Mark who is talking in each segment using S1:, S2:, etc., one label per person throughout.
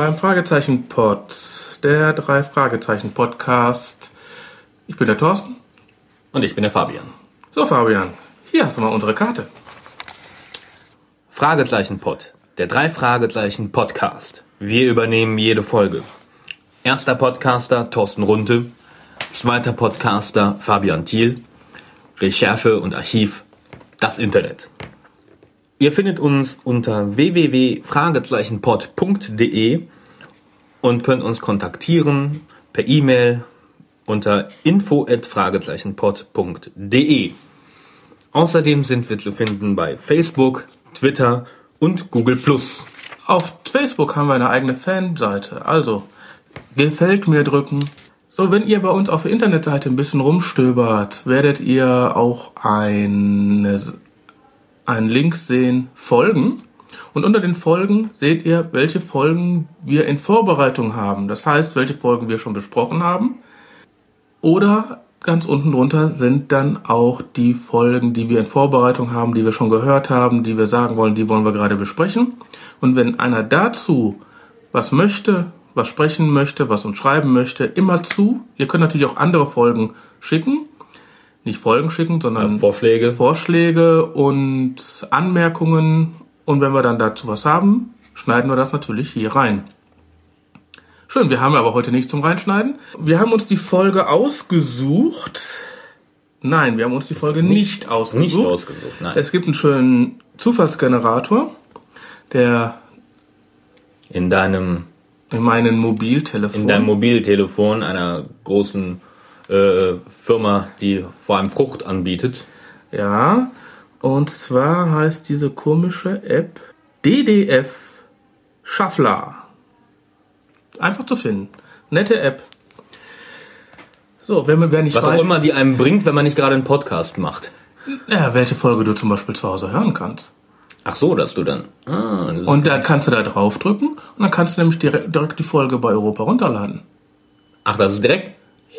S1: Beim Fragezeichen-Pod, der drei Fragezeichen-Podcast. Ich bin der Thorsten.
S2: Und ich bin der Fabian.
S1: So, Fabian, hier hast du mal unsere Karte.
S2: Fragezeichen-Pod, der drei Fragezeichen-Podcast. Wir übernehmen jede Folge. Erster Podcaster Thorsten Runte, zweiter Podcaster Fabian Thiel, Recherche und Archiv das Internet. Ihr findet uns unter www.fragezeichenpod.de und könnt uns kontaktieren per E-Mail unter info@fragezeichenpod.de. Außerdem sind wir zu finden bei Facebook, Twitter und Google
S1: Auf Facebook haben wir eine eigene Fanseite. Also, gefällt mir drücken. So, wenn ihr bei uns auf der Internetseite ein bisschen rumstöbert, werdet ihr auch eine einen Link sehen, Folgen. Und unter den Folgen seht ihr, welche Folgen wir in Vorbereitung haben. Das heißt, welche Folgen wir schon besprochen haben. Oder ganz unten drunter sind dann auch die Folgen, die wir in Vorbereitung haben, die wir schon gehört haben, die wir sagen wollen, die wollen wir gerade besprechen. Und wenn einer dazu was möchte, was sprechen möchte, was uns schreiben möchte, immer zu. Ihr könnt natürlich auch andere Folgen schicken nicht Folgen schicken, sondern
S2: ja, Vorschläge.
S1: Vorschläge und Anmerkungen. Und wenn wir dann dazu was haben, schneiden wir das natürlich hier rein. Schön, wir haben aber heute nichts zum Reinschneiden. Wir haben uns die Folge ausgesucht. Nein, wir haben uns die Folge nicht, nicht ausgesucht.
S2: Nicht ausgesucht, nein.
S1: Es gibt einen schönen Zufallsgenerator, der
S2: in deinem
S1: in meinem Mobiltelefon
S2: in deinem Mobiltelefon einer großen äh, Firma, die vor allem Frucht anbietet.
S1: Ja, und zwar heißt diese komische App DDF Schaffler. Einfach zu finden. Nette App.
S2: So, wenn man wer nicht Was weiß, auch immer die einem bringt, wenn man nicht gerade einen Podcast macht.
S1: Ja, welche Folge du zum Beispiel zu Hause hören kannst.
S2: Ach so, dass du dann.
S1: Ah, und dann kannst du da draufdrücken und dann kannst du nämlich direkt, direkt die Folge bei Europa runterladen.
S2: Ach, das ist direkt?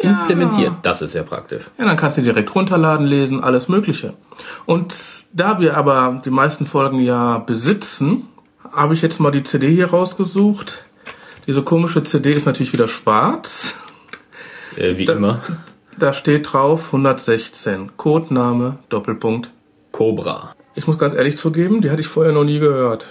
S2: Ja. implementiert. Das ist ja praktisch.
S1: Ja, dann kannst du direkt runterladen, lesen, alles Mögliche. Und da wir aber die meisten Folgen ja besitzen, habe ich jetzt mal die CD hier rausgesucht. Diese komische CD ist natürlich wieder schwarz.
S2: Äh, wie da, immer.
S1: Da steht drauf 116. Codename, Doppelpunkt.
S2: Cobra.
S1: Ich muss ganz ehrlich zugeben, die hatte ich vorher noch nie gehört.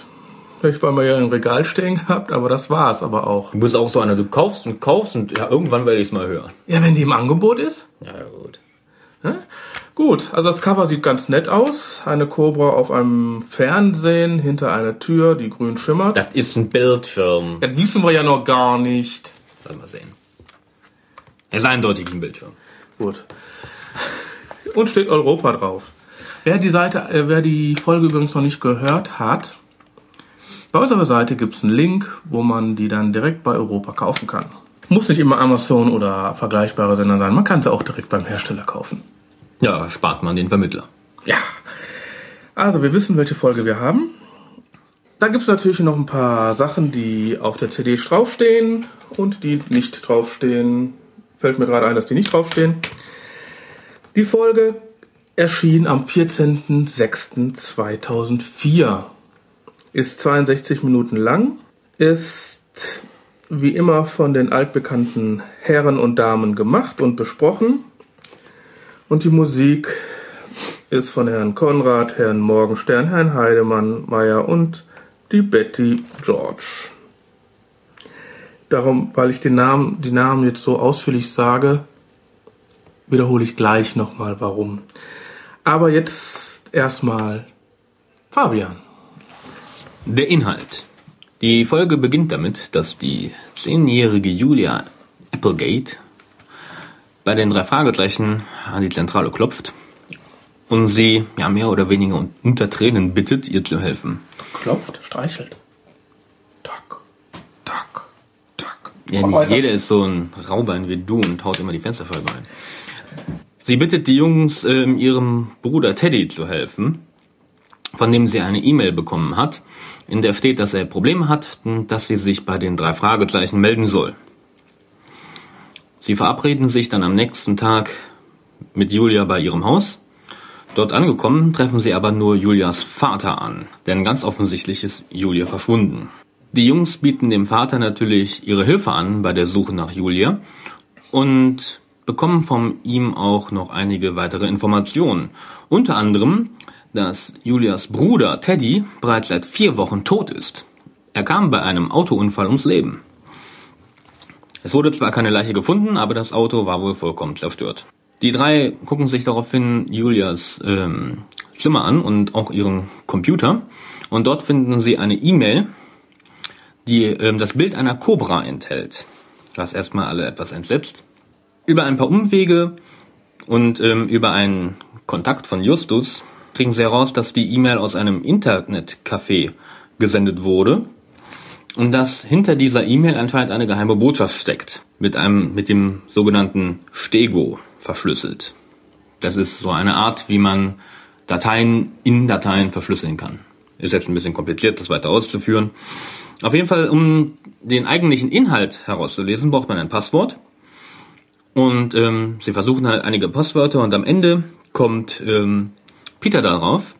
S1: Ich bei mir ja im Regal stehen gehabt, aber das war's aber auch.
S2: Du bist auch so einer, du kaufst und kaufst und ja, irgendwann werde ich es mal hören.
S1: Ja, wenn die im Angebot ist?
S2: Ja, gut.
S1: Ja? Gut, also das Cover sieht ganz nett aus. Eine Cobra auf einem Fernsehen hinter einer Tür, die grün schimmert.
S2: Das ist ein Bildschirm.
S1: Das wissen wir ja noch gar nicht.
S2: Mal sehen. Er ist eindeutig ein Bildschirm.
S1: Gut. Und steht Europa drauf. Wer die Seite, äh, wer die Folge übrigens noch nicht gehört hat, bei unserer Seite gibt es einen Link, wo man die dann direkt bei Europa kaufen kann. Muss nicht immer Amazon oder vergleichbare Sender sein, man kann sie auch direkt beim Hersteller kaufen.
S2: Ja, spart man den Vermittler.
S1: Ja. Also, wir wissen, welche Folge wir haben. Da gibt es natürlich noch ein paar Sachen, die auf der CD draufstehen und die nicht draufstehen. Fällt mir gerade ein, dass die nicht draufstehen. Die Folge erschien am 14.06.2004 ist 62 Minuten lang, ist wie immer von den altbekannten Herren und Damen gemacht und besprochen. Und die Musik ist von Herrn Konrad, Herrn Morgenstern, Herrn Heidemann, Meyer und die Betty George. Darum, weil ich den Namen, die Namen jetzt so ausführlich sage, wiederhole ich gleich nochmal warum. Aber jetzt erstmal Fabian.
S2: Der Inhalt. Die Folge beginnt damit, dass die zehnjährige Julia Applegate bei den drei Fragezeichen an die Zentrale klopft und sie ja mehr oder weniger unter Tränen bittet, ihr zu helfen.
S1: Klopft, streichelt. Tack, tack, tack.
S2: Ja, nicht jeder ist so ein Raubein wie du und haut immer die Fensterscheibe ein. Sie bittet die Jungs, äh, ihrem Bruder Teddy zu helfen von dem sie eine E-Mail bekommen hat, in der steht, dass er Probleme hat und dass sie sich bei den drei Fragezeichen melden soll. Sie verabreden sich dann am nächsten Tag mit Julia bei ihrem Haus. Dort angekommen treffen sie aber nur Julias Vater an, denn ganz offensichtlich ist Julia verschwunden. Die Jungs bieten dem Vater natürlich ihre Hilfe an bei der Suche nach Julia und bekommen von ihm auch noch einige weitere Informationen. Unter anderem, dass Julias Bruder Teddy bereits seit vier Wochen tot ist. Er kam bei einem Autounfall ums Leben. Es wurde zwar keine Leiche gefunden, aber das Auto war wohl vollkommen zerstört. Die drei gucken sich daraufhin Julias ähm, Zimmer an und auch ihren Computer und dort finden sie eine E-Mail, die ähm, das Bild einer Cobra enthält, was erstmal alle etwas entsetzt. Über ein paar Umwege und ähm, über einen Kontakt von Justus kriegen sie heraus, dass die E-Mail aus einem Internetcafé gesendet wurde und dass hinter dieser E-Mail anscheinend eine geheime Botschaft steckt, mit einem mit dem sogenannten Stego verschlüsselt. Das ist so eine Art, wie man Dateien in Dateien verschlüsseln kann. Ist jetzt ein bisschen kompliziert, das weiter auszuführen. Auf jeden Fall, um den eigentlichen Inhalt herauszulesen, braucht man ein Passwort. Und ähm, sie versuchen halt einige Passwörter und am Ende kommt ähm, Peter darauf.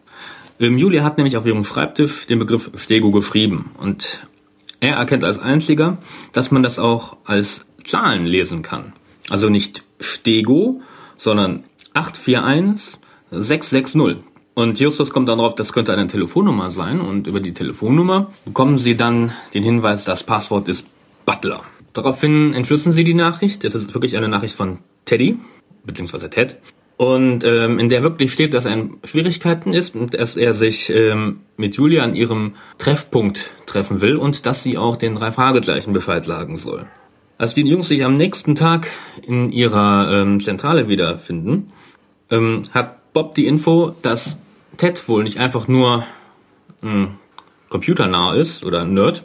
S2: Ähm, Julia hat nämlich auf ihrem Schreibtisch den Begriff Stego geschrieben und er erkennt als einziger, dass man das auch als Zahlen lesen kann. Also nicht Stego, sondern 841 660. Und Justus kommt dann drauf, das könnte eine Telefonnummer sein und über die Telefonnummer bekommen sie dann den Hinweis, das Passwort ist Butler. Daraufhin entschlüsseln sie die Nachricht. Das ist wirklich eine Nachricht von Teddy, beziehungsweise Ted. Und ähm, in der wirklich steht, dass er in Schwierigkeiten ist und dass er sich ähm, mit Julia an ihrem Treffpunkt treffen will und dass sie auch den drei Fragezeichen Bescheid sagen soll. Als die Jungs sich am nächsten Tag in ihrer ähm, Zentrale wiederfinden, ähm, hat Bob die Info, dass Ted wohl nicht einfach nur ähm, computernah ist oder ein Nerd,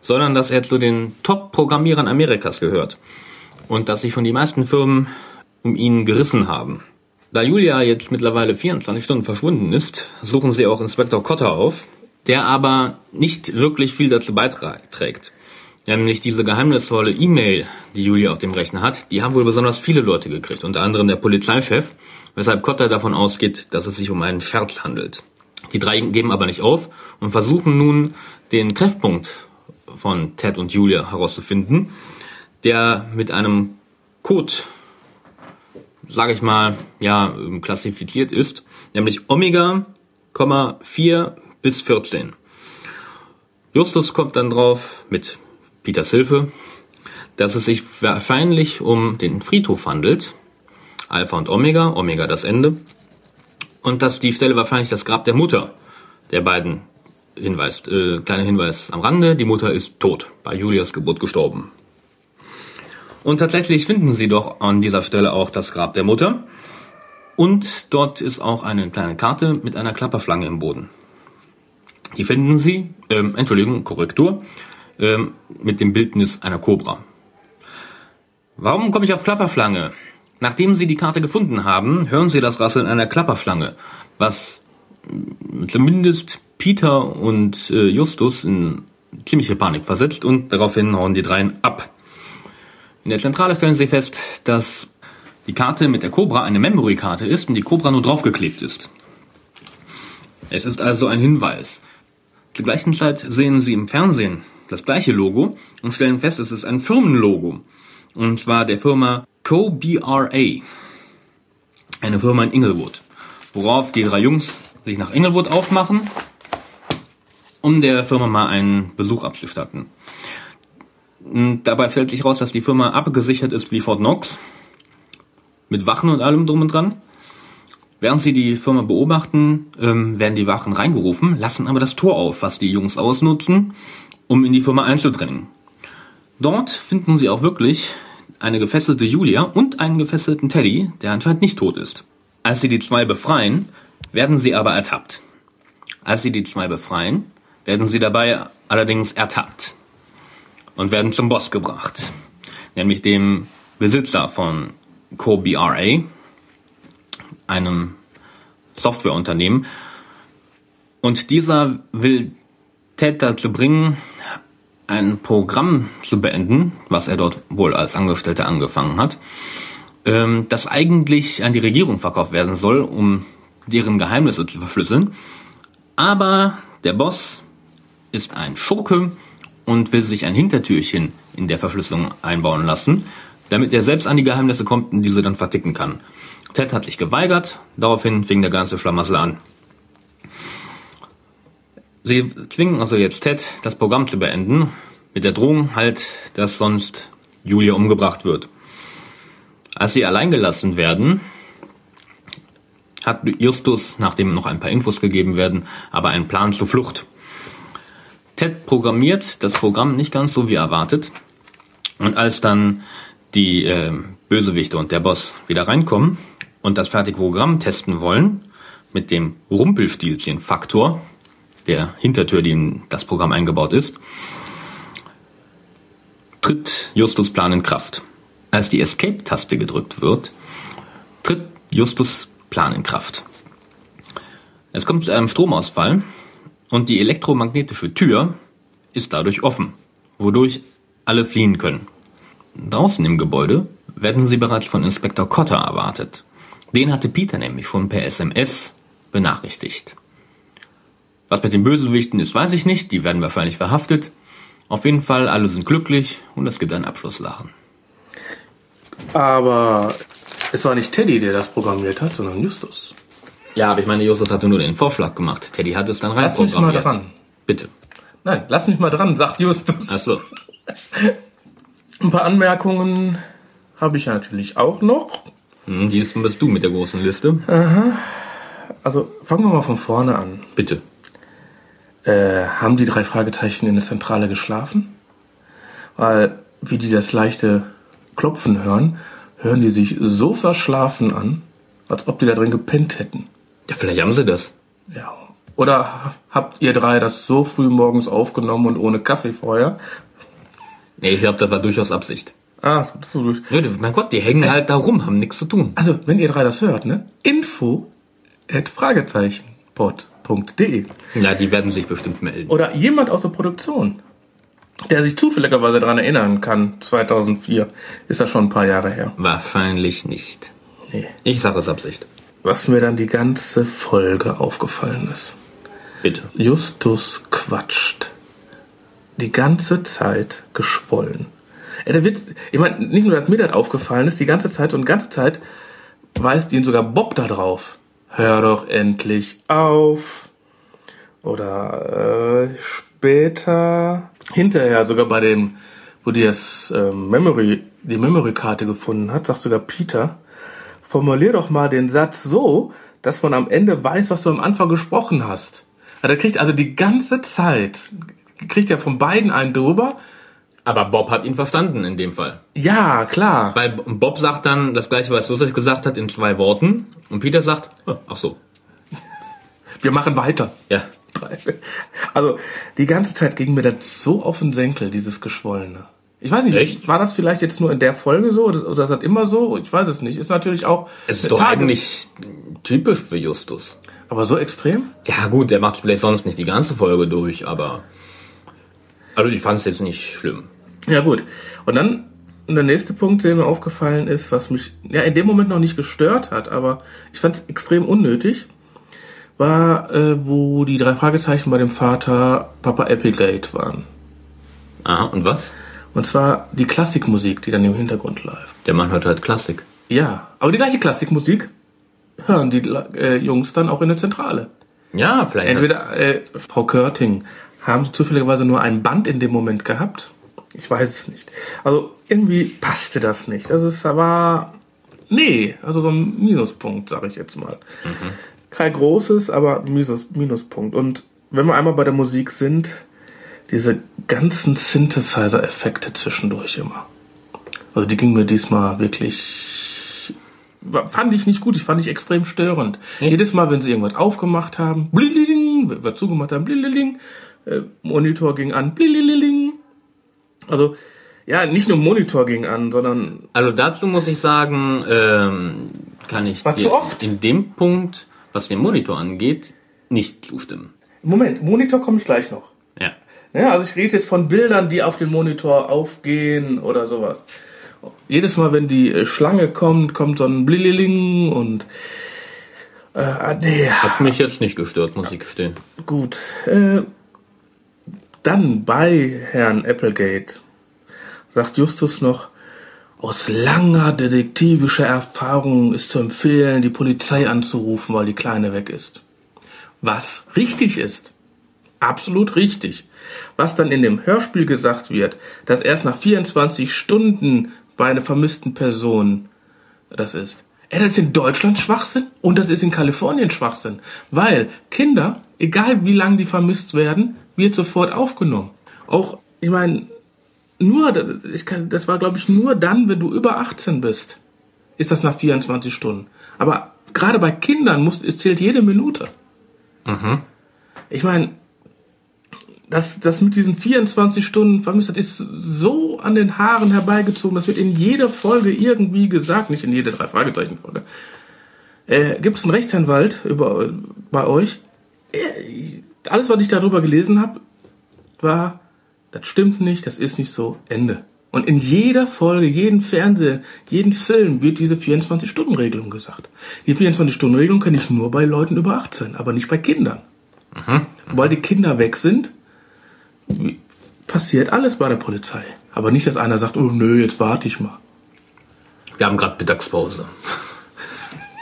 S2: sondern dass er zu den Top-Programmierern Amerikas gehört und dass sich von den meisten Firmen um ihn gerissen haben. Da Julia jetzt mittlerweile 24 Stunden verschwunden ist, suchen sie auch Inspektor Cotter auf, der aber nicht wirklich viel dazu beiträgt. Nämlich diese geheimnisvolle E-Mail, die Julia auf dem Rechner hat, die haben wohl besonders viele Leute gekriegt, unter anderem der Polizeichef, weshalb Cotter davon ausgeht, dass es sich um einen Scherz handelt. Die drei geben aber nicht auf und versuchen nun den Treffpunkt von Ted und Julia herauszufinden, der mit einem Code, sage ich mal, ja, klassifiziert ist, nämlich Omega, 4 bis 14. Justus kommt dann drauf mit Peters Hilfe, dass es sich wahrscheinlich um den Friedhof handelt, Alpha und Omega, Omega das Ende, und dass die Stelle wahrscheinlich das Grab der Mutter der beiden hinweist. Äh, kleiner Hinweis am Rande, die Mutter ist tot, bei Julias Geburt gestorben. Und tatsächlich finden sie doch an dieser Stelle auch das Grab der Mutter. Und dort ist auch eine kleine Karte mit einer Klapperschlange im Boden. Die finden sie, ähm, Entschuldigung, Korrektur, ähm, mit dem Bildnis einer Kobra. Warum komme ich auf Klapperschlange? Nachdem Sie die Karte gefunden haben, hören Sie das Rasseln einer Klapperschlange, was zumindest Peter und äh, Justus in ziemliche Panik versetzt und daraufhin hauen die dreien ab. In der Zentrale stellen sie fest, dass die Karte mit der Cobra eine Memory-Karte ist und die Cobra nur draufgeklebt ist. Es ist also ein Hinweis. Zur gleichen Zeit sehen sie im Fernsehen das gleiche Logo und stellen fest, es ist ein Firmenlogo. Und zwar der Firma CoBRA. Eine Firma in Inglewood. Worauf die drei Jungs sich nach Inglewood aufmachen, um der Firma mal einen Besuch abzustatten. Und dabei stellt sich raus, dass die Firma abgesichert ist wie Fort Knox. Mit Wachen und allem drum und dran. Während sie die Firma beobachten, ähm, werden die Wachen reingerufen, lassen aber das Tor auf, was die Jungs ausnutzen, um in die Firma einzudringen. Dort finden sie auch wirklich eine gefesselte Julia und einen gefesselten Teddy, der anscheinend nicht tot ist. Als sie die zwei befreien, werden sie aber ertappt. Als sie die zwei befreien, werden sie dabei allerdings ertappt und werden zum Boss gebracht, nämlich dem Besitzer von CoBRA, einem Softwareunternehmen. Und dieser will Ted dazu bringen, ein Programm zu beenden, was er dort wohl als Angestellter angefangen hat, ähm, das eigentlich an die Regierung verkauft werden soll, um deren Geheimnisse zu verschlüsseln. Aber der Boss ist ein Schurke und will sich ein Hintertürchen in der Verschlüsselung einbauen lassen, damit er selbst an die Geheimnisse kommt und diese dann verticken kann. Ted hat sich geweigert, daraufhin fing der ganze Schlamassel an. Sie zwingen also jetzt Ted, das Programm zu beenden, mit der Drohung halt, dass sonst Julia umgebracht wird. Als sie allein gelassen werden, hat Justus, nachdem noch ein paar Infos gegeben werden, aber einen Plan zur Flucht. Ted programmiert das Programm nicht ganz so wie erwartet. Und als dann die äh, Bösewichte und der Boss wieder reinkommen und das fertige Programm testen wollen, mit dem Rumpelstilzchen-Faktor, der Hintertür, die in das Programm eingebaut ist, tritt Justus Plan in Kraft. Als die Escape-Taste gedrückt wird, tritt Justus Plan in Kraft. Es kommt zu einem Stromausfall und die elektromagnetische Tür ist dadurch offen, wodurch alle fliehen können. Draußen im Gebäude werden sie bereits von Inspektor Cotter erwartet. Den hatte Peter nämlich schon per SMS benachrichtigt. Was mit den Bösewichten ist, weiß ich nicht, die werden wahrscheinlich verhaftet. Auf jeden Fall, alle sind glücklich und es gibt ein Abschlusslachen.
S1: Aber es war nicht Teddy, der das programmiert hat, sondern Justus.
S2: Ja, aber ich meine, Justus hatte nur den Vorschlag gemacht. Teddy hat es dann
S1: Lass mich mal
S2: reinprogrammiert.
S1: dran.
S2: Bitte.
S1: Nein, lass mich mal dran, sagt Justus.
S2: Achso.
S1: Ein paar Anmerkungen habe ich natürlich auch noch.
S2: Hm, diesmal bist du mit der großen Liste.
S1: Also fangen wir mal von vorne an.
S2: Bitte.
S1: Äh, haben die drei Fragezeichen in der Zentrale geschlafen? Weil, wie die das leichte Klopfen hören, hören die sich so verschlafen an, als ob die da drin gepennt hätten.
S2: Ja, vielleicht haben sie das.
S1: Ja. Oder habt ihr drei das so früh morgens aufgenommen und ohne Kaffee vorher?
S2: Nee, ich glaube, das war durchaus Absicht.
S1: Ah, so, so durch.
S2: Die- mein Gott, die hängen halt da rum, haben nichts zu tun.
S1: Also, wenn ihr drei das hört, ne? Info at
S2: Ja, die werden sich bestimmt melden.
S1: Oder jemand aus der Produktion, der sich zufälligerweise daran erinnern kann, 2004, ist das schon ein paar Jahre her.
S2: Wahrscheinlich nicht.
S1: Nee.
S2: Ich sage es Absicht.
S1: Was mir dann die ganze Folge aufgefallen ist.
S2: Bitte.
S1: Justus quatscht. Die ganze Zeit geschwollen. Ey, der wird, ich meine, nicht nur, dass mir das aufgefallen ist, die ganze Zeit und die ganze Zeit weist ihn sogar Bob da drauf. Hör doch endlich auf. Oder äh, später, hinterher sogar bei dem, wo die das ähm, Memory, die Memory-Karte gefunden hat, sagt sogar Peter, formulier doch mal den Satz so, dass man am Ende weiß, was du am Anfang gesprochen hast. Ja, der kriegt also die ganze Zeit, kriegt er von beiden einen drüber.
S2: Aber Bob hat ihn verstanden in dem Fall.
S1: Ja, klar.
S2: Weil Bob sagt dann das gleiche, was Josef gesagt hat, in zwei Worten. Und Peter sagt, oh, ach so.
S1: Wir machen weiter.
S2: Ja.
S1: Also, die ganze Zeit ging mir das so auf den Senkel, dieses Geschwollene. Ich weiß nicht,
S2: Echt?
S1: war das vielleicht jetzt nur in der Folge so oder, oder ist das immer so? Ich weiß es nicht. Ist natürlich auch.
S2: Es ist doch
S1: Tages-
S2: eigentlich typisch für Justus.
S1: Aber so extrem?
S2: Ja gut, der macht vielleicht sonst nicht die ganze Folge durch, aber... Also ich fand es jetzt nicht schlimm.
S1: Ja, gut. Und dann der nächste Punkt, der mir aufgefallen ist, was mich ja in dem Moment noch nicht gestört hat, aber ich fand es extrem unnötig, war, äh, wo die drei Fragezeichen bei dem Vater Papa Applegate waren.
S2: Aha, und was?
S1: Und zwar die Klassikmusik, die dann im Hintergrund läuft.
S2: Der Mann hört halt Klassik.
S1: Ja, aber die gleiche Klassikmusik hören die äh, Jungs dann auch in der Zentrale.
S2: Ja, vielleicht.
S1: Entweder äh, Frau Körting, haben sie zufälligerweise nur ein Band in dem Moment gehabt? Ich weiß es nicht. Also irgendwie passte das nicht. Also es war nee, also so ein Minuspunkt, sage ich jetzt mal. Kein großes, aber Minus, Minuspunkt. Und wenn wir einmal bei der Musik sind, diese ganzen Synthesizer-Effekte zwischendurch immer. Also die ging mir diesmal wirklich fand ich nicht gut, ich fand ich extrem störend. Jedes Mal, wenn sie irgendwas aufgemacht haben, blililing, wird zugemacht haben, blililing, äh, Monitor ging an, blililing. Also, ja, nicht nur Monitor ging an, sondern
S2: Also dazu muss ich sagen, ähm, kann ich
S1: War
S2: dir
S1: zu oft.
S2: in dem Punkt, was den Monitor angeht, nicht zustimmen.
S1: Moment, Monitor komme ich gleich noch.
S2: Ja.
S1: Ja, also ich rede jetzt von Bildern, die auf den Monitor aufgehen oder sowas. Jedes Mal, wenn die äh, Schlange kommt, kommt so ein Blililing und äh, ah, nee,
S2: Hat mich jetzt nicht gestört, muss ich gestehen.
S1: gut. Äh, dann bei Herrn Applegate sagt Justus noch, aus langer detektivischer Erfahrung ist zu empfehlen, die Polizei anzurufen, weil die Kleine weg ist. Was richtig ist. Absolut richtig. Was dann in dem Hörspiel gesagt wird, dass erst nach 24 Stunden bei einer vermissten Person das ist. Ey, das ist in Deutschland Schwachsinn und das ist in Kalifornien Schwachsinn. Weil Kinder, egal wie lange die vermisst werden, wird sofort aufgenommen. Auch, ich meine, nur, ich kann, das war glaube ich nur dann, wenn du über 18 bist, ist das nach 24 Stunden. Aber gerade bei Kindern muss, es zählt jede Minute.
S2: Mhm.
S1: Ich meine, das, das mit diesen 24 Stunden vermisst, das ist so an den Haaren herbeigezogen. Das wird in jeder Folge irgendwie gesagt, nicht in jede drei Fragezeichen Folge. Äh, Gibt es einen Rechtsanwalt über, bei euch? Äh, alles, was ich darüber gelesen habe, war, das stimmt nicht, das ist nicht so, Ende. Und in jeder Folge, jeden Fernsehen, jeden Film wird diese 24-Stunden-Regelung gesagt. Die 24-Stunden-Regelung kenne ich nur bei Leuten über 18, aber nicht bei Kindern.
S2: Mhm.
S1: Weil die Kinder weg sind, passiert alles bei der Polizei. Aber nicht, dass einer sagt, oh nö, jetzt warte ich mal.
S2: Wir haben gerade Mittagspause.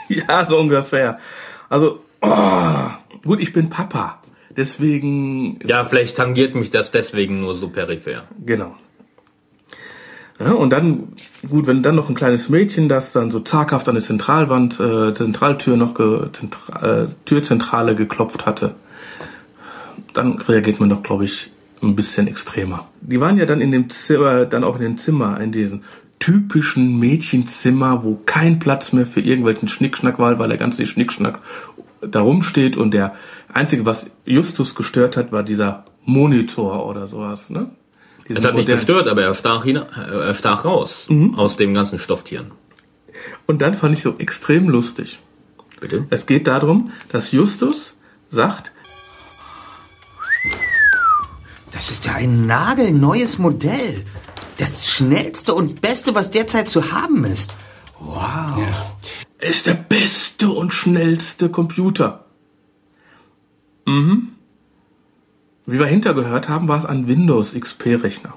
S1: Ja, so ungefähr. Also, oh, gut, ich bin Papa. Deswegen.
S2: Ja, vielleicht tangiert mich das deswegen nur so peripher.
S1: Genau. Ja, und dann, gut, wenn dann noch ein kleines Mädchen, das dann so zaghaft an die Zentralwand, äh, Zentraltür noch, ge, Zentra, äh, Türzentrale geklopft hatte, dann reagiert man doch, glaube ich, ein bisschen extremer. Die waren ja dann in dem Zimmer, dann auch in dem Zimmer, in diesem typischen Mädchenzimmer, wo kein Platz mehr für irgendwelchen Schnickschnack war, weil der ganze Schnickschnack da rumsteht und der einzige, was Justus gestört hat, war dieser Monitor oder sowas, ne?
S2: Es hat nicht gestört, aber er stach, hin, er stach raus mhm. aus dem ganzen Stofftieren.
S1: Und dann fand ich so extrem lustig.
S2: Bitte?
S1: Es geht darum, dass Justus sagt,
S3: das ist ja ein nagelneues Modell. Das schnellste und beste, was derzeit zu haben ist. Wow.
S1: Ja. Ist der beste und schnellste Computer. Mhm. Wie wir hintergehört haben, war es ein Windows XP-Rechner.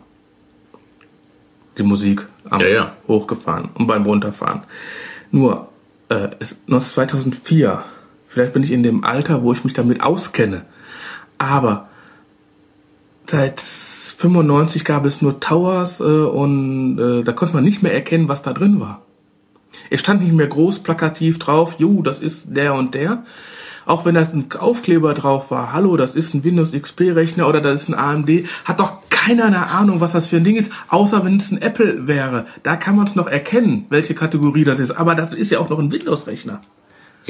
S1: Die Musik am
S2: ja, ja.
S1: hochgefahren und beim runterfahren. Nur, äh, es ist 2004. Vielleicht bin ich in dem Alter, wo ich mich damit auskenne. Aber seit 95 gab es nur Towers äh, und äh, da konnte man nicht mehr erkennen, was da drin war. Es stand nicht mehr groß plakativ drauf, jo, das ist der und der. Auch wenn da ein Aufkleber drauf war, hallo, das ist ein Windows XP Rechner oder das ist ein AMD, hat doch keiner eine Ahnung, was das für ein Ding ist, außer wenn es ein Apple wäre. Da kann man es noch erkennen, welche Kategorie das ist. Aber das ist ja auch noch ein Windows Rechner.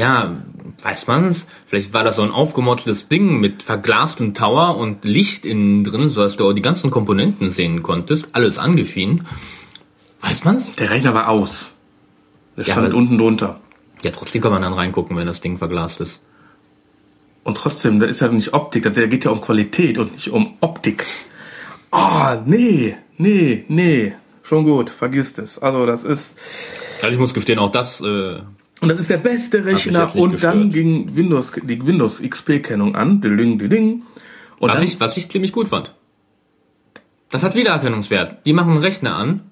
S2: Ja, weiß man's? Vielleicht war das so ein aufgemotztes Ding mit verglastem Tower und Licht innen drin, so dass du auch die ganzen Komponenten sehen konntest, alles angeschienen. Weiß man's?
S1: Der Rechner war aus. Der stand ja, unten drunter.
S2: Ja, trotzdem kann man dann reingucken, wenn das Ding verglast ist.
S1: Und trotzdem, da ist ja nicht Optik, da geht ja um Qualität und nicht um Optik. Ah, oh, nee, nee, nee. Schon gut, vergisst es. Also das ist.
S2: Also ich muss gestehen, auch das äh,
S1: und das ist der beste Rechner. Und gestört. dann ging Windows, die Windows XP-Kennung an. Ding, ding.
S2: Und was, ich, was ich ziemlich gut fand. Das hat Wiedererkennungswert. Die machen einen Rechner an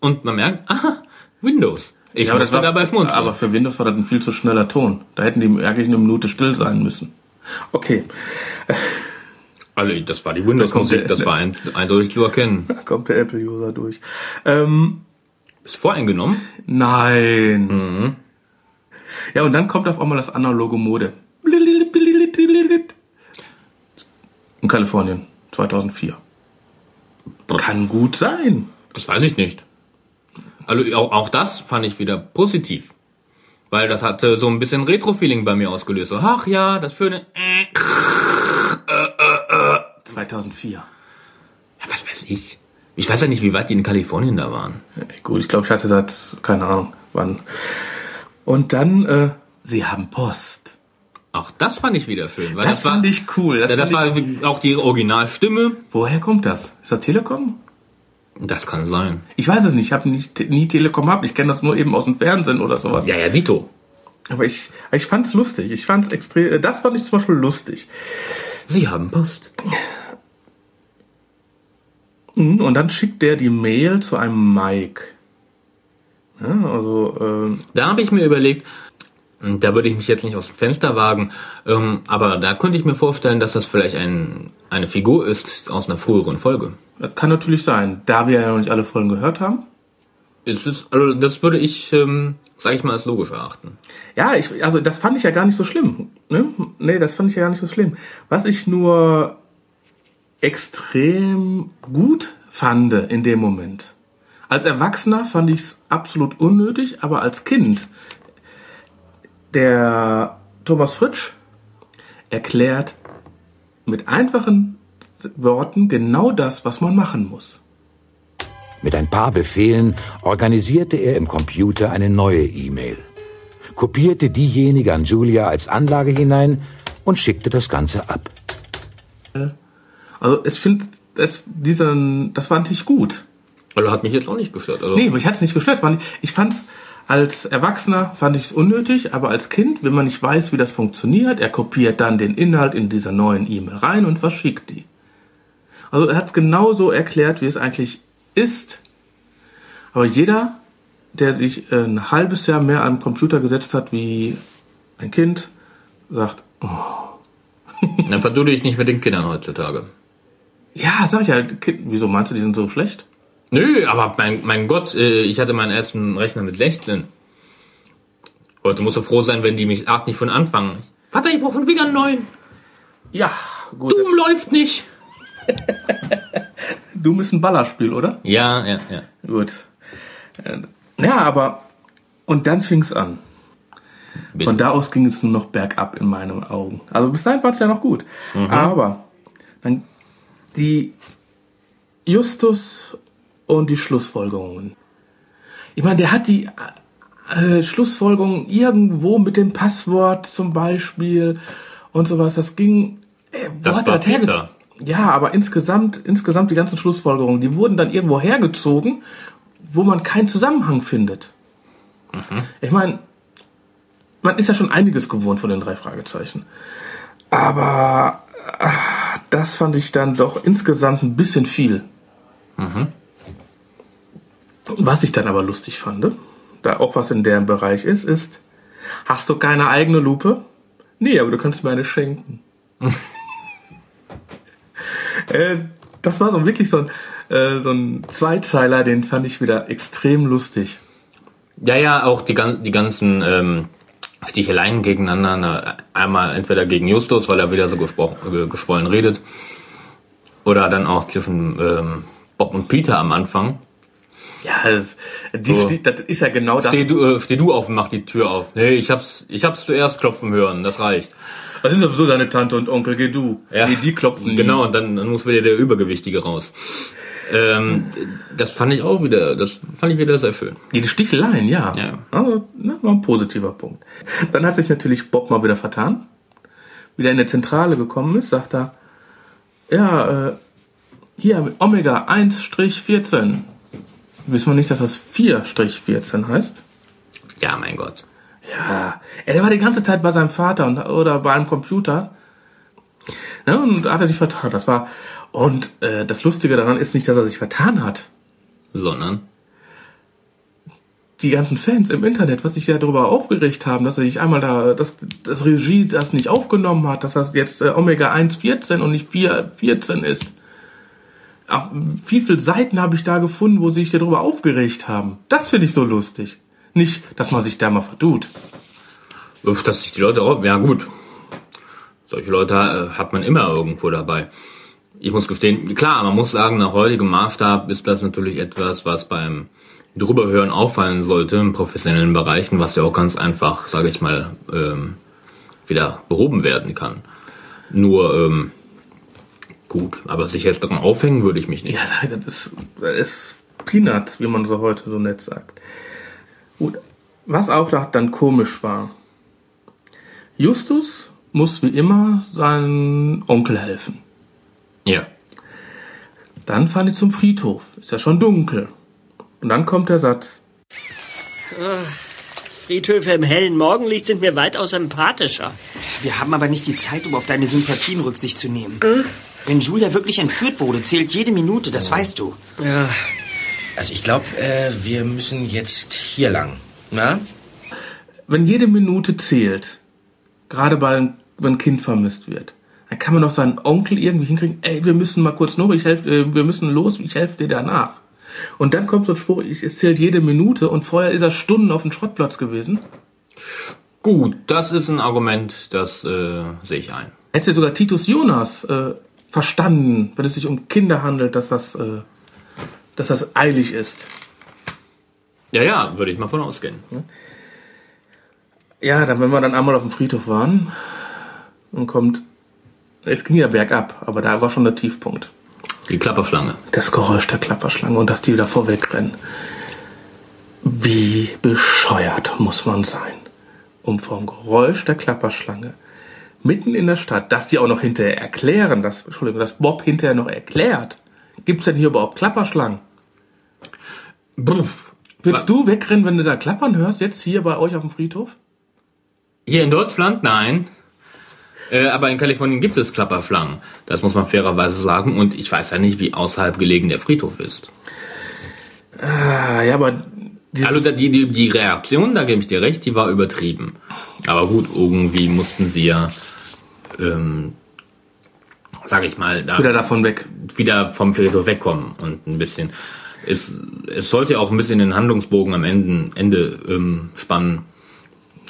S2: und man merkt, aha, Windows.
S1: Ich ja, das war, dabei schmunzeln. Aber für Windows war das ein viel zu schneller Ton. Da hätten die eigentlich eine Minute still sein müssen. Okay.
S2: Also, das war die Windows-Musik, das war ein, eindeutig zu erkennen.
S1: Da kommt der Apple-User durch. Ähm,
S2: Ist voreingenommen?
S1: Nein. Mhm. Ja, und dann kommt auf einmal das analoge Mode. In Kalifornien, 2004. Kann gut sein.
S2: Das weiß ich nicht. Also auch, auch das fand ich wieder positiv. Weil das hatte so ein bisschen Retro-Feeling bei mir ausgelöst. So, ach ja, das schöne.
S1: 2004. Ja,
S2: was weiß ich. Ich weiß ja nicht, wie weit die in Kalifornien da waren.
S1: Gut, ich glaube, ich hatte seit, keine Ahnung, wann. Und dann, äh, sie haben Post.
S2: Auch das fand ich wieder schön. Weil
S1: das, das fand
S2: war,
S1: ich cool.
S2: Das, das war auch die Originalstimme.
S1: Woher kommt das? Ist das Telekom?
S2: Das kann sein.
S1: Ich weiß es nicht. Ich habe nie Telekom gehabt. Ich kenne das nur eben aus dem Fernsehen oder sowas.
S2: Ja, ja, Dito.
S1: Aber ich, ich fand's lustig. Ich fand's extrem. Äh, das fand ich zum Beispiel lustig.
S2: Sie haben Post.
S1: Mhm, Und dann schickt der die Mail zu einem Mike. Ja, also, ähm,
S2: Da habe ich mir überlegt, und da würde ich mich jetzt nicht aus dem Fenster wagen, ähm, aber da könnte ich mir vorstellen, dass das vielleicht ein, eine Figur ist aus einer früheren Folge.
S1: das kann natürlich sein. Da wir ja noch nicht alle Folgen gehört haben.
S2: Ist es, also das würde ich, ähm, sage ich mal, als logisch erachten.
S1: Ja, ich, also das fand ich ja gar nicht so schlimm. Ne? Nee, das fand ich ja gar nicht so schlimm. Was ich nur extrem gut fand in dem Moment. Als Erwachsener fand ich es absolut unnötig, aber als Kind, der Thomas Fritsch erklärt mit einfachen Worten genau das, was man machen muss.
S4: Mit ein paar Befehlen organisierte er im Computer eine neue E-Mail, kopierte diejenige an Julia als Anlage hinein und schickte das Ganze ab.
S1: Also ich finde, das, diesen, das fand ich gut.
S2: Also hat mich jetzt auch nicht gestört. Also,
S1: Nee, mich hat es nicht gestört. Fand Ich ich fand's als Erwachsener fand ich es unnötig, aber als Kind, wenn man nicht weiß, wie das funktioniert, er kopiert dann den Inhalt in dieser neuen E-Mail rein und verschickt die. Also er hat es genauso erklärt, wie es eigentlich ist. Aber jeder, der sich äh, ein halbes Jahr mehr am Computer gesetzt hat wie ein Kind, sagt, oh,
S2: Dann verdu dich nicht mit den Kindern heutzutage.
S1: ja, sag ich ja, Kind, wieso meinst du, die sind so schlecht?
S2: Nö, aber mein, mein Gott, äh, ich hatte meinen ersten Rechner mit 16. Heute musst du froh sein, wenn die mich acht nicht von Anfang. Vater, ich brauche schon wieder einen neuen.
S1: Ja, gut.
S2: Doom läuft nicht.
S1: Du bist ein Ballerspiel, oder?
S2: Ja, ja, ja.
S1: Gut. Äh, Ja, aber und dann fing's an.
S2: Bitte.
S1: Von da aus ging es nur noch bergab in meinen Augen. Also bis dahin war es ja noch gut. Aber dann die Justus und die Schlussfolgerungen. Ich meine, der hat die äh, Schlussfolgerungen irgendwo mit dem Passwort zum Beispiel und sowas. Das ging. Äh,
S2: Das war Peter.
S1: Ja, aber insgesamt, insgesamt die ganzen Schlussfolgerungen, die wurden dann irgendwo hergezogen, wo man keinen Zusammenhang findet. Ich meine, man ist ja schon einiges gewohnt von den drei Fragezeichen. Aber ah, das fand ich dann doch insgesamt ein bisschen viel. Was ich dann aber lustig fand, da auch was in dem Bereich ist, ist, hast du keine eigene Lupe? Nee, aber du kannst mir eine schenken. äh, das war so wirklich so ein, äh, so ein Zweizeiler, den fand ich wieder extrem lustig.
S2: Ja, ja, auch die, die ganzen ähm, Sticheleien gegeneinander. Ne, einmal entweder gegen Justus, weil er wieder so gesprochen, äh, geschwollen redet. Oder dann auch zwischen ähm, Bob und Peter am Anfang.
S1: Ja, das, die
S2: So.
S1: steht, das ist ja genau das.
S2: Steh du, äh, steh du auf und mach die Tür auf. Nee, ich hab's, ich hab's zuerst klopfen hören, das reicht.
S1: Das sind sowieso deine Tante und Onkel, geh du.
S2: Ja.
S1: Die, die klopfen.
S2: Genau, und dann, dann muss wieder der Übergewichtige raus. Ähm, das fand ich auch wieder, das fand ich wieder sehr schön.
S1: Die Sticheleien, ja.
S2: Ja.
S1: Also, ne, war ein positiver Punkt. Dann hat sich natürlich Bob mal wieder vertan. Wieder in der Zentrale gekommen ist, sagt er, ja, äh, hier, Omega 1-14. Wissen wir nicht, dass das 4-14 heißt?
S2: Ja, mein Gott.
S1: Ja, der war die ganze Zeit bei seinem Vater und, oder bei einem Computer. Ja, und da hat er sich vertan. Das war, und äh, das Lustige daran ist nicht, dass er sich vertan hat.
S2: Sondern,
S1: die ganzen Fans im Internet, was sich ja darüber aufgeregt haben, dass er sich einmal da, dass das Regie das nicht aufgenommen hat, dass das jetzt äh, Omega 1.14 und nicht 4.14 ist. Auch wie viele Seiten habe ich da gefunden, wo sie sich darüber aufgeregt haben. Das finde ich so lustig. Nicht, dass man sich da mal vertut.
S2: uff, dass sich die Leute auch, ja gut. Solche Leute äh, hat man immer irgendwo dabei. Ich muss gestehen, klar, man muss sagen, nach heutigem Maßstab ist das natürlich etwas, was beim drüberhören auffallen sollte in professionellen Bereichen, was ja auch ganz einfach, sage ich mal, ähm, wieder behoben werden kann. Nur, ähm, gut, aber sich jetzt daran aufhängen würde ich mich nicht.
S1: Ja, das ist, das ist Peanuts, wie man so heute so nett sagt. Gut, was auch da dann komisch war. Justus muss wie immer seinem Onkel helfen.
S2: Ja.
S1: Dann fahren die zum Friedhof. Ist ja schon dunkel. Und dann kommt der Satz.
S5: Friedhöfe im hellen Morgenlicht sind mir weitaus sympathischer.
S3: Wir haben aber nicht die Zeit, um auf deine Sympathien Rücksicht zu nehmen. Wenn Julia wirklich entführt wurde, zählt jede Minute, das weißt du.
S5: Ja,
S6: Also ich glaube, äh, wir müssen jetzt hier lang. Na?
S1: Wenn jede Minute zählt, gerade weil wenn ein Kind vermisst wird, dann kann man doch seinen Onkel irgendwie hinkriegen, ey, wir müssen mal kurz noch, ich helf, äh, wir müssen los, ich helfe dir danach. Und dann kommt so ein Spruch, ich, es zählt jede Minute und vorher ist er Stunden auf dem Schrottplatz gewesen.
S2: Gut, das ist ein Argument, das äh, sehe ich ein.
S1: Hätte sogar Titus Jonas äh, verstanden, wenn es sich um Kinder handelt, dass das, äh, dass das eilig ist.
S2: Ja, ja, würde ich mal von ausgehen.
S1: Ja, dann, wenn wir dann einmal auf dem Friedhof waren und kommt, es ging ja bergab, aber da war schon der Tiefpunkt.
S2: Die Klapperschlange.
S1: Das Geräusch der Klapperschlange und dass die da vorwegrennen. Wie bescheuert muss man sein, um vom Geräusch der Klapperschlange mitten in der Stadt, dass die auch noch hinterher erklären, dass, Entschuldigung, dass Bob hinterher noch erklärt. Gibt's denn hier überhaupt Klapperschlangen?
S2: Brr.
S1: Willst du wegrennen, wenn du da Klappern hörst, jetzt hier bei euch auf dem Friedhof?
S2: Hier in Deutschland? Nein. Äh, aber in Kalifornien gibt es Klapperschlangen. Das muss man fairerweise sagen. Und ich weiß ja nicht, wie außerhalb gelegen der Friedhof ist.
S1: Ah, ja, aber
S2: Also die, die, die Reaktion, da gebe ich dir recht, die war übertrieben. Aber gut, irgendwie mussten sie ja, ähm, sag ich mal, da
S1: wieder davon weg.
S2: wieder vom Friedhof wegkommen und ein bisschen. Es, es sollte auch ein bisschen den Handlungsbogen am Ende, Ende ähm, spannen.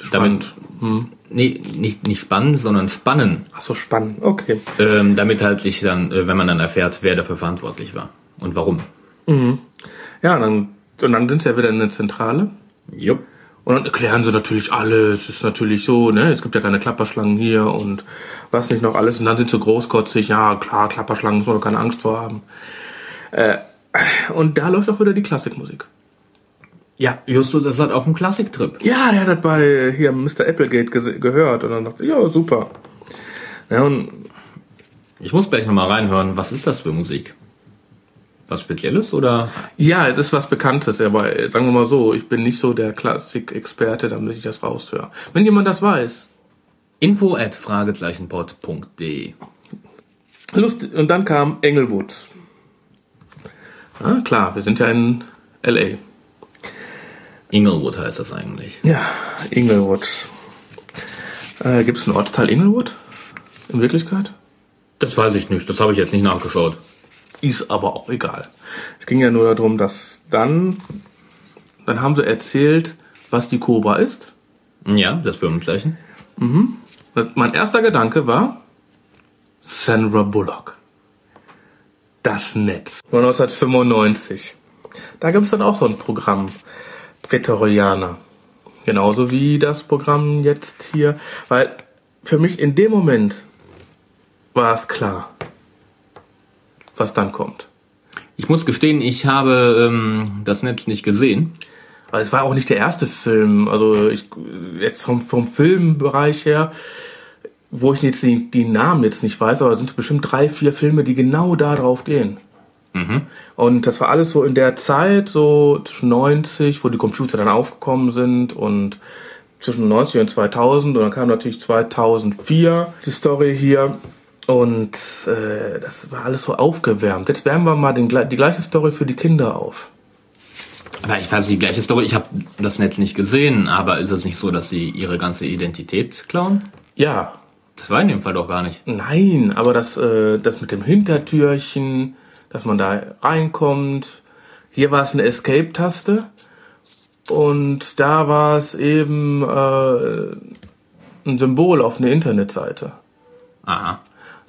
S1: Spannend.
S2: Damit, nee, nicht, nicht spannen, sondern spannen.
S1: Ach so, spannend. Okay.
S2: Ähm, damit halt sich dann, äh, wenn man dann erfährt, wer dafür verantwortlich war und warum.
S1: Ja, dann, und dann sind sie ja wieder in der Zentrale.
S2: Jupp.
S1: Und dann erklären sie natürlich alles. Es ist natürlich so, ne? Es gibt ja keine Klapperschlangen hier und was nicht noch alles. Und dann sind sie großkotzig. Ja, klar, Klapperschlangen, muss man doch keine Angst vor haben. Äh, und da läuft auch wieder die Klassikmusik.
S2: Ja, Justus ist halt auf dem Klassiktrip.
S1: Ja, der hat das bei hier Mr. Applegate gehört. Und dann dachte ich, ja, super. Ja, und
S2: Ich muss gleich nochmal reinhören, was ist das für Musik? Was Spezielles oder?
S1: ja, es ist was Bekanntes, aber äh, sagen wir mal so, ich bin nicht so der Klassikexperte, damit ich das raushöre. Wenn jemand das weiß,
S2: Info at fragezeichenpod.de
S1: Lust, und dann kam Englewood. Ah, klar, wir sind ja in L.A.
S2: Inglewood heißt das eigentlich.
S1: Ja, Inglewood. Äh, Gibt es einen Ortsteil Inglewood? In Wirklichkeit?
S2: Das weiß ich nicht, das habe ich jetzt nicht nachgeschaut.
S1: Ist aber auch egal. Es ging ja nur darum, dass dann, dann haben sie erzählt, was die Cobra ist.
S2: Ja, das Firmenzeichen.
S1: Mein erster Gedanke war Sandra Bullock. Das Netz. Von 1995. Da gibt es dann auch so ein Programm. Prätorianer. Genauso wie das Programm jetzt hier. Weil für mich in dem Moment war es klar, was dann kommt.
S2: Ich muss gestehen, ich habe ähm, das Netz nicht gesehen.
S1: Aber es war auch nicht der erste Film. Also ich jetzt vom, vom Filmbereich her, wo ich jetzt die, die Namen jetzt nicht weiß, aber es sind bestimmt drei, vier Filme, die genau da drauf gehen. Und das war alles so in der Zeit, so zwischen 90, wo die Computer dann aufgekommen sind und zwischen 90 und 2000 und dann kam natürlich 2004 die Story hier und äh, das war alles so aufgewärmt. Jetzt wärmen wir mal den, die gleiche Story für die Kinder auf.
S2: Aber ich weiß die gleiche Story. Ich habe das Netz nicht gesehen, aber ist es nicht so, dass sie ihre ganze Identität klauen?
S1: Ja,
S2: Das war in dem Fall doch gar nicht.
S1: Nein, aber das, äh, das mit dem Hintertürchen, dass man da reinkommt. Hier war es eine Escape-Taste und da war es eben äh, ein Symbol auf eine Internetseite.
S2: Aha.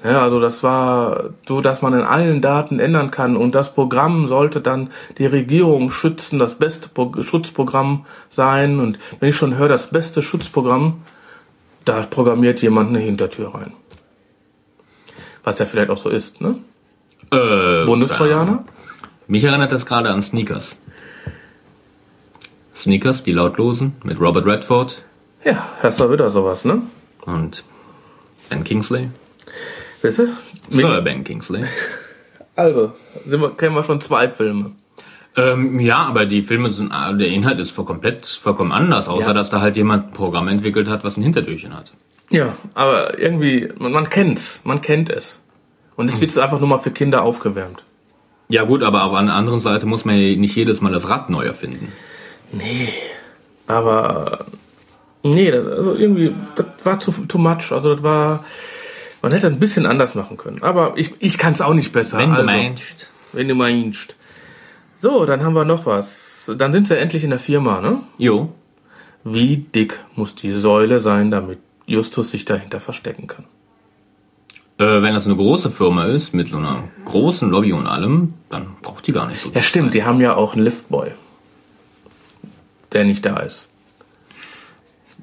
S1: Ja, also das war so, dass man in allen Daten ändern kann und das Programm sollte dann die Regierung schützen, das beste Pro Schutzprogramm sein und wenn ich schon höre, das beste Schutzprogramm, da programmiert jemand eine Hintertür rein. Was ja vielleicht auch so ist, ne?
S2: Äh,
S1: Bundestrojaner?
S2: Mich erinnert das gerade an Sneakers. Sneakers, die lautlosen, mit Robert Redford
S1: Ja, hast du wieder sowas, ne?
S2: und Ben Kingsley.
S1: Weißt du?
S2: Sir Ben Kingsley.
S1: Also, sind wir, kennen wir schon zwei Filme.
S2: Ähm, ja, aber die Filme sind, ah, der Inhalt ist voll komplett, vollkommen anders, außer
S1: Ja.
S2: dass da halt jemand ein Programm entwickelt hat, was ein Hintertürchen hat.
S1: Ja, aber irgendwie, man, man kennt's, man kennt es. Und es wird einfach nur mal für Kinder aufgewärmt.
S2: Ja gut, aber auf der anderen Seite muss man ja nicht jedes Mal das Rad neu erfinden.
S1: Aber nee, das, also irgendwie, das war zu too much. Also das war, man hätte ein bisschen anders machen können. Aber ich, ich kann es auch nicht besser.
S2: Wenn du
S1: also,
S2: meinst.
S1: Wenn du meinst. So, dann haben wir noch was. Dann sind sie endlich in der Firma, ne?
S2: Jo.
S1: Wie dick muss die Säule sein, damit Justus sich dahinter verstecken kann?
S2: Äh, wenn das eine große Firma ist, mit so einer großen Lobby und allem, dann braucht die gar nicht so
S1: Ja,
S2: dick
S1: stimmt,
S2: sein.
S1: die haben ja auch einen Liftboy. Der nicht da ist.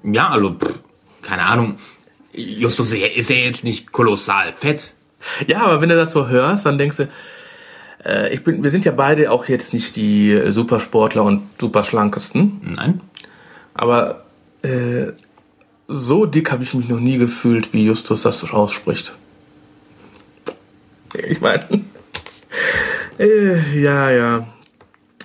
S2: Ja, also, pff, keine Ahnung. Justus ist ja jetzt nicht kolossal fett.
S1: Ja, aber wenn du das so hörst, dann denkst du, äh, ich bin, wir sind ja beide auch jetzt nicht die Supersportler und superschlankesten,
S2: Nein.
S1: aber äh, so dick habe ich mich noch nie gefühlt, wie Justus das ausspricht. Ich meine, äh, ja, ja.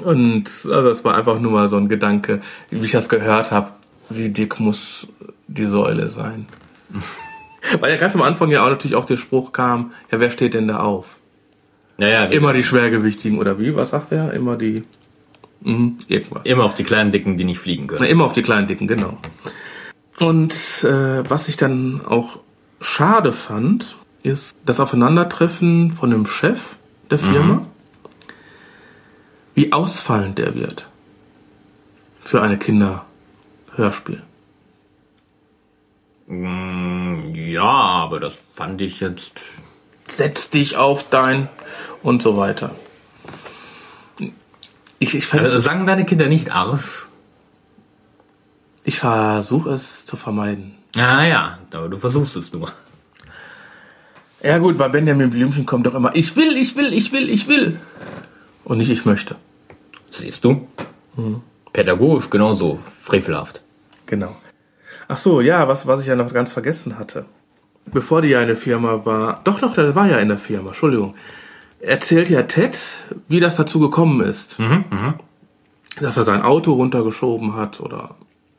S1: Und also das war einfach nur mal so ein Gedanke, wie ich das gehört habe, wie dick muss die Säule sein. Weil ja ganz am Anfang ja auch natürlich auch der Spruch kam, ja, wer steht denn da auf?
S2: Ja, ja,
S1: Immer die Schwergewichtigen oder wie? Was sagt er? Immer die. Mhm, irgendwas.
S2: immer auf die kleinen Dicken, die nicht fliegen
S1: Na,
S2: können.
S1: immer auf die kleinen Dicken, genau. Und äh, was ich dann auch schade fand, ist das Aufeinandertreffen von dem Chef der Firma. Wie ausfallend der wird. Für eine Kinderhörspiel.
S2: Ja, aber das fand ich jetzt.
S1: Setz dich auf dein und so weiter. Ich, ich,
S2: Also sagen deine Kinder nicht Arsch?
S1: ich versuche es zu vermeiden.
S2: Ah ja, aber du versuchst es nur.
S1: Ja gut, bei Benjamin Blümchen kommt doch immer, ich will, ich will, ich will, ich will. Und nicht, ich möchte.
S2: Siehst du? Pädagogisch genauso frevelhaft.
S1: Genau. Ach so, ja, was, was ich ja noch ganz vergessen hatte. Bevor die ja in der Firma war, doch, doch, der war ja in der Firma, Entschuldigung. Erzählt ja Ted, wie das dazu gekommen ist. Dass er sein Auto runtergeschoben hat oder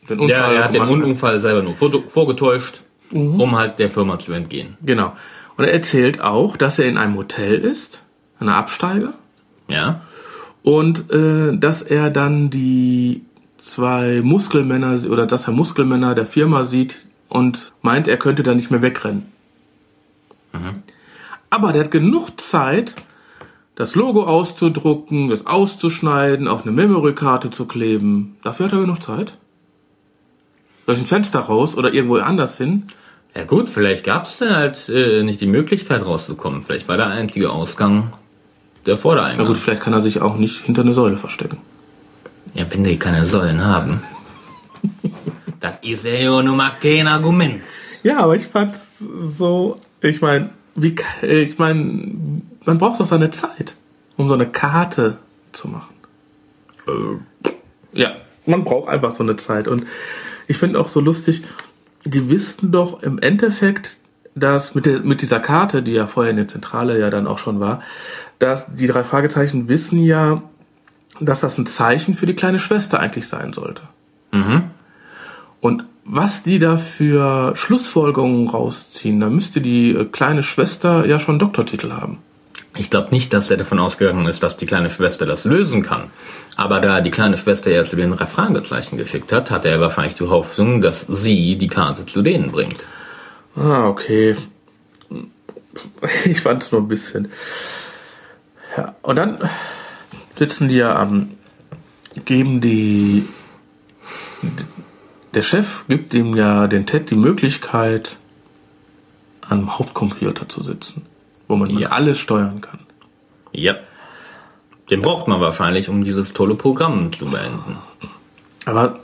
S1: den Unfall
S2: Ja, er hat den
S1: gemacht
S2: Unfall selber nur vorgetäuscht, um halt der Firma zu entgehen.
S1: Genau. Und er erzählt auch, dass er in einem Hotel ist, einer Absteige,
S2: Ja?
S1: und äh, dass er dann die zwei Muskelmänner oder dass er Muskelmänner der Firma sieht und meint, er könnte da nicht mehr wegrennen. Aber der hat genug Zeit, das Logo auszudrucken, es auszuschneiden, auf eine Memory-Karte zu kleben. Dafür hat er genug Zeit. Durch ein Fenster raus oder irgendwo anders hin.
S2: Ja gut, vielleicht gab es dann halt äh, nicht die Möglichkeit rauszukommen. Vielleicht war der einzige Ausgang der Vordereingang.
S1: Na gut, vielleicht kann er sich auch nicht hinter eine Säule verstecken.
S2: Ja, wenn die keine Säulen haben. das ist ja nur mal kein Argument.
S1: Ja, aber ich fand's so, ich meine, wie, ich meine, man braucht doch seine Zeit, um so eine Karte zu machen.
S2: Äh,
S1: Ja, man braucht einfach so eine Zeit. Und ich finde auch so lustig, die wissen doch im Endeffekt, dass mit, der, mit dieser Karte, die ja vorher in der Zentrale ja dann auch schon war, dass die drei Fragezeichen wissen ja, dass das ein Zeichen für die kleine Schwester eigentlich sein sollte. Und was die da für Schlussfolgerungen rausziehen, da müsste die äh, kleine Schwester ja schon einen Doktortitel haben.
S2: Ich glaube nicht, dass er davon ausgegangen ist, dass die kleine Schwester das lösen kann. Aber da die kleine Schwester ja zu den Fragezeichen geschickt hat, hat er wahrscheinlich die Hoffnung, dass sie die Karte zu denen bringt.
S1: Ah, okay. Ich fand es nur ein bisschen. Ja, und dann sitzen die ja am, geben die, der Chef gibt ihm ja den Ted die Möglichkeit, am Hauptcomputer zu sitzen, wo man
S2: Ja.
S1: alles steuern kann.
S2: Ja. Den braucht man wahrscheinlich, um dieses tolle Programm zu beenden.
S1: Aber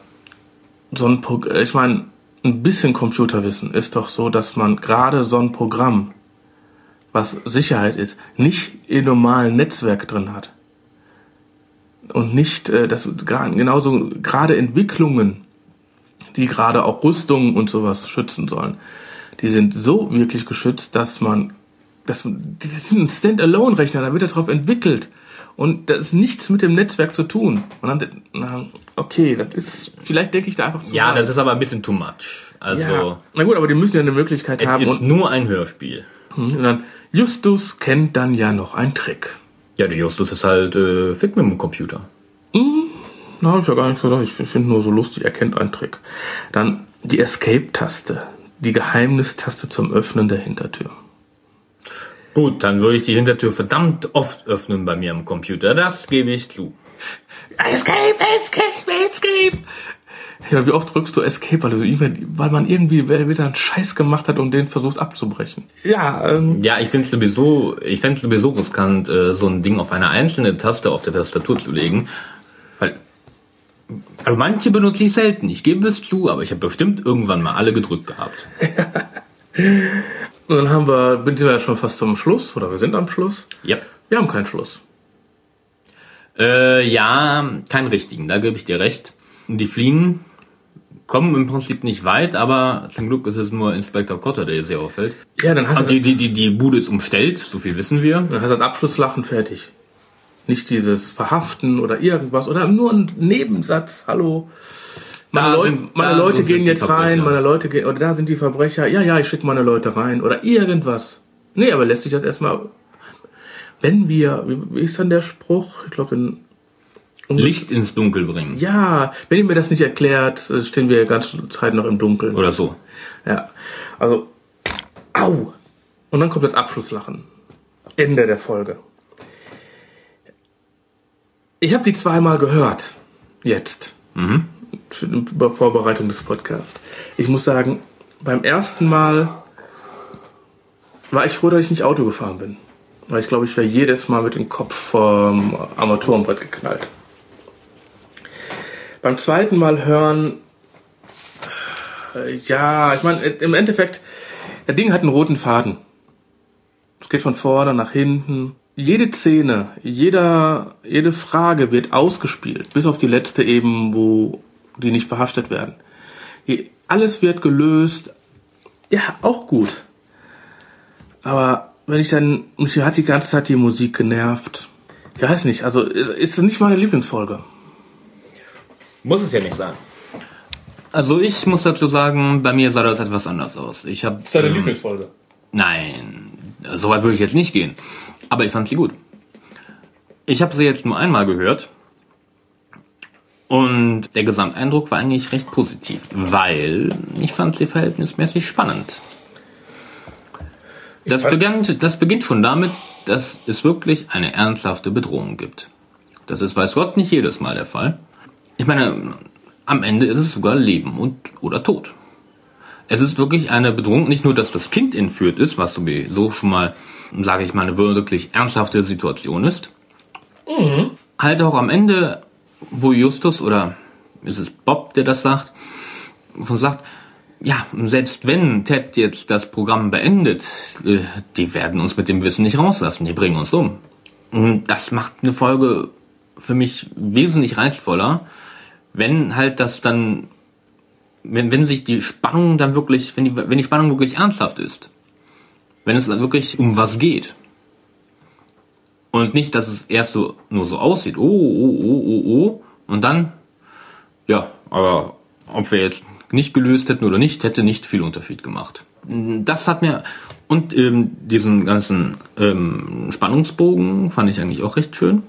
S1: so ein Pro ich meine, ein bisschen Computerwissen ist doch so, dass man gerade so ein Programm, was Sicherheit ist, nicht im normalen Netzwerk drin hat. Und nicht, äh, das gerade genauso gerade Entwicklungen, die gerade auch Rüstungen und sowas schützen sollen, die sind so wirklich geschützt, dass man das, das sind ein Standalone-Rechner, da wird er drauf entwickelt. Und das ist nichts mit dem Netzwerk zu tun. Und dann, na, okay, das ist, vielleicht denke ich da einfach zu
S2: Ja,
S1: weit.
S2: das ist aber ein bisschen too much. Also,
S1: ja. Na gut, aber die müssen ja eine Möglichkeit
S2: es
S1: haben.
S2: ist
S1: Und,
S2: nur ein Hörspiel.
S1: und dann, Justus kennt dann ja noch einen Trick.
S2: Ja, der Justus ist halt äh, fit mit dem Computer.
S1: Na, hab ich ja gar nicht gesagt. Ich finde nur so lustig, er kennt einen Trick. Dann die Escape-Taste. Die Geheimnistaste zum Öffnen der Hintertür.
S2: Gut, dann würde ich die Hintertür verdammt oft öffnen bei mir am Computer. Das gebe ich zu.
S1: Escape, Escape, Escape. Ja, wie oft drückst du Escape, weil, du E-Mail, weil man irgendwie wieder einen Scheiß gemacht hat und den versucht abzubrechen. Ja, ähm,
S2: Ja, ich finde es sowieso, ich sowieso riskant, äh, so ein Ding auf eine einzelne Taste auf der Tastatur zu legen. Weil, also manche benutze ich selten. Ich gebe es zu, aber ich habe bestimmt irgendwann mal alle gedrückt gehabt.
S1: und dann haben wir, bin wir ja schon fast zum Schluss, oder wir sind am Schluss.
S2: Ja.
S1: Wir haben keinen Schluss.
S2: Äh, ja, keinen richtigen, da gebe ich dir recht. Die fliehen, kommen im Prinzip nicht weit, aber zum Glück ist es nur Inspektor Cotter, der hier auffällt.
S1: Ja, dann hast
S2: Und
S1: du,
S2: die, die, die, die Bude ist umstellt, so viel wissen wir.
S1: dann hast du ein Abschlusslachen fertig. Nicht dieses Verhaften oder irgendwas oder nur ein Nebensatz. Hallo. Meine,
S2: Da
S1: Leute,
S2: sind-
S1: meine Leute gehen jetzt rein, meine Leute gehen, oder da sind die Verbrecher. Ja, ja, ich schicke meine Leute rein oder irgendwas. Nee, aber lässt sich das erstmal, wenn wir, wie, wie ist dann der Spruch? Ich glaube, in
S2: Licht ins Dunkel bringen.
S1: Ja, wenn ihr mir das nicht erklärt, äh, stehen wir ganze Zeit noch im Dunkeln.
S2: Oder so.
S1: Ja. Also, au! Und dann kommt das Abschlusslachen. Ende der Folge. Ich habe die zweimal gehört. Jetzt.
S2: Mhm.
S1: Die Vorbereitung des Podcasts. Ich muss sagen, beim ersten Mal war ich froh, dass ich nicht Auto gefahren bin. Weil ich glaube, ich wäre jedes Mal mit dem Kopf vom Armaturenbrett geknallt. Beim zweiten Mal hören, äh, ja, ich meine, im Endeffekt, das Ding hat einen roten Faden. Es geht von vorne nach hinten. Jede Szene, jeder, jede Frage wird ausgespielt, bis auf die letzte eben, wo die nicht verhaftet werden. Alles wird gelöst. Ja, auch gut. Aber wenn ich dann, mich hat die ganze Zeit die Musik genervt. Ich weiß nicht, also ist, ist nicht meine Lieblingsfolge.
S2: Muss es ja nicht sein. Also ich muss dazu sagen, bei mir sah das etwas anders aus. Ich habe ähm,
S1: Lieblingsfolge.
S2: Nein, so weit würde ich jetzt nicht gehen. Aber ich fand sie gut. Ich habe sie jetzt nur einmal gehört. Und der Gesamteindruck war eigentlich recht positiv, weil ich fand sie verhältnismäßig spannend. Das beginnt, das beginnt schon damit, dass es wirklich eine ernsthafte Bedrohung gibt. Das ist, weiß Gott, nicht jedes Mal der Fall. Ich meine, am Ende ist es sogar Leben und oder Tod. Es ist wirklich eine Bedrohung, nicht nur, dass das Kind entführt ist, was sowieso schon mal, sage ich mal, eine wirklich ernsthafte Situation ist. Halt auch am Ende, wo Justus oder ist es Bob, der das sagt, schon sagt, ja, selbst wenn Ted jetzt das Programm beendet, äh, die werden uns mit dem Wissen nicht rauslassen, die bringen uns um. Und das macht eine Folge für mich wesentlich reizvoller, wenn halt das dann wenn, wenn sich die Spannung dann wirklich, wenn die, wenn die Spannung wirklich ernsthaft ist, wenn es dann wirklich um was geht. Und nicht, dass es erst so nur so aussieht, oh, oh, oh, oh, oh, und dann, ja, aber ob wir jetzt nicht gelöst hätten oder nicht, hätte nicht viel Unterschied gemacht. Das hat mir, und ähm, diesen ganzen ähm, Spannungsbogen fand ich eigentlich auch recht schön.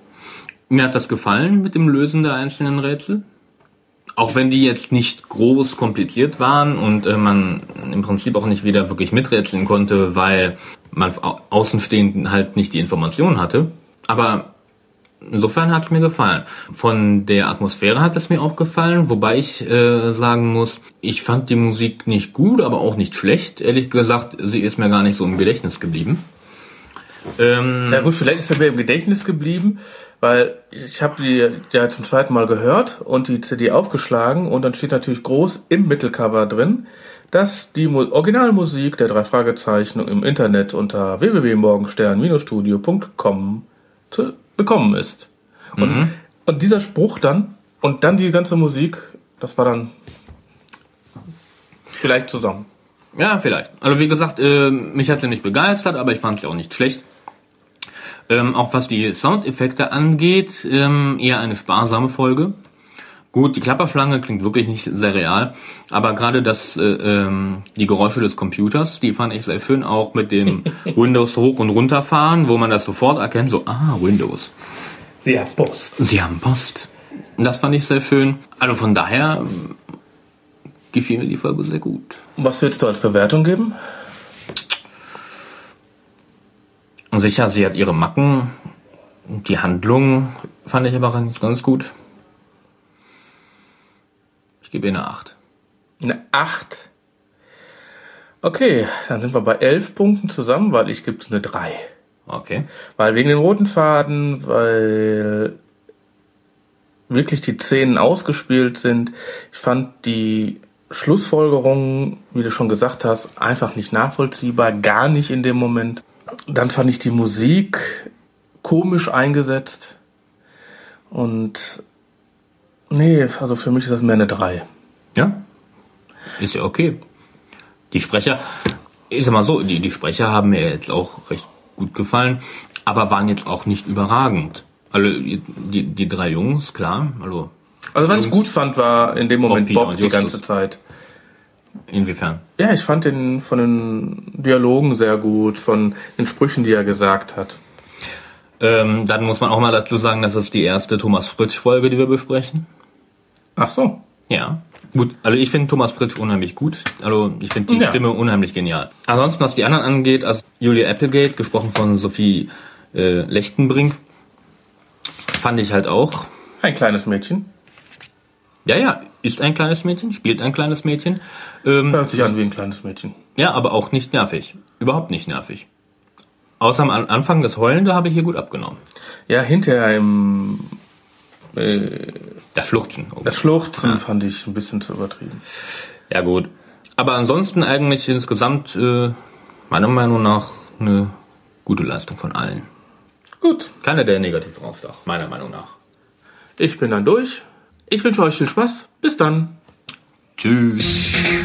S2: Mir hat das gefallen mit dem Lösen der einzelnen Rätsel auch wenn die jetzt nicht groß kompliziert waren und äh, man im Prinzip auch nicht wieder wirklich miträtseln konnte, weil man au- Außenstehenden halt nicht die Information hatte. Aber insofern hat es mir gefallen. Von der Atmosphäre hat es mir auch gefallen, wobei ich äh, sagen muss, ich fand die Musik nicht gut, aber auch nicht schlecht. Ehrlich gesagt, sie ist mir gar nicht so im Gedächtnis geblieben. Ähm,
S1: Ja gut, vielleicht ist er mir im Gedächtnis geblieben, weil ich habe die ja zum zweiten Mal gehört und die CD aufgeschlagen und dann steht natürlich groß im Mittelcover drin, dass die Mu Originalmusik der drei Fragezeichen im Internet unter www.morgenstern-studio.com zu bekommen ist. Und, und dieser Spruch dann und dann die ganze Musik, das war dann vielleicht zusammen.
S2: Ja, vielleicht. Also wie gesagt, äh, mich hat sie nicht begeistert, aber ich fand sie auch nicht schlecht. Ähm, auch was die Soundeffekte angeht, ähm, eher eine sparsame Folge. Gut, die Klapperschlange klingt wirklich nicht sehr real, aber gerade das, äh, ähm, die Geräusche des Computers, die fand ich sehr schön, auch mit dem Windows hoch und runterfahren, wo man das sofort erkennt, so, ah, Windows.
S1: Sie haben Post.
S2: Sie haben Post. Das fand ich sehr schön. Also von daher ähm, gefiel mir die Folge sehr gut.
S1: Was würdest du als Bewertung geben?
S2: Und sicher, sie hat ihre Macken. Die Handlung fand ich aber ganz gut. Ich gebe ihr eine 8.
S1: Eine 8. Okay, dann sind wir bei 11 Punkten zusammen, weil ich gebe es eine 3.
S2: Okay.
S1: Weil wegen den roten Faden, weil wirklich die Szenen ausgespielt sind. Ich fand die Schlussfolgerungen, wie du schon gesagt hast, einfach nicht nachvollziehbar, gar nicht in dem Moment. Dann fand ich die Musik komisch eingesetzt. Und nee, also für mich ist das mehr eine 3.
S2: Ja. Ist ja okay. Die Sprecher, ist immer so, die, die Sprecher haben mir jetzt auch recht gut gefallen, aber waren jetzt auch nicht überragend. Also die, die, drei Jungs, klar, also
S1: Also was ich gut fand, war in dem Moment
S2: Bob,
S1: Bob, die ganze Zeit.
S2: Inwiefern?
S1: Ja, ich fand den von den Dialogen sehr gut, von den Sprüchen, die er gesagt hat.
S2: Ähm, dann muss man auch mal dazu sagen, das ist die erste Thomas Fritsch-Folge, die wir besprechen.
S1: Ach so.
S2: Ja. Gut, also ich finde Thomas Fritsch unheimlich gut. Also ich finde die
S1: Ja.
S2: Stimme unheimlich genial. Ansonsten, was die anderen angeht, also Julia Applegate, gesprochen von Sophie äh, Lechtenbrink, fand ich halt auch.
S1: Ein kleines Mädchen.
S2: Ja, ja, ist ein kleines Mädchen, spielt ein kleines Mädchen. Ähm,
S1: Hört sich an wie ein kleines Mädchen.
S2: ja, aber auch nicht nervig. Überhaupt nicht nervig. Außer am An- Anfang das Heulende habe ich hier gut abgenommen.
S1: Ja, hinterher im äh,
S2: Das Schluchzen. Oh.
S1: das Schluchzen fand ich ein bisschen zu übertrieben.
S2: Ja gut. Aber ansonsten eigentlich insgesamt äh, meiner Meinung nach eine gute Leistung von allen.
S1: Gut,
S2: Keiner, der negativ rausstach, meiner Meinung nach.
S1: ich bin dann durch. Ich wünsche euch viel Spaß. Bis dann.
S2: Tschüss.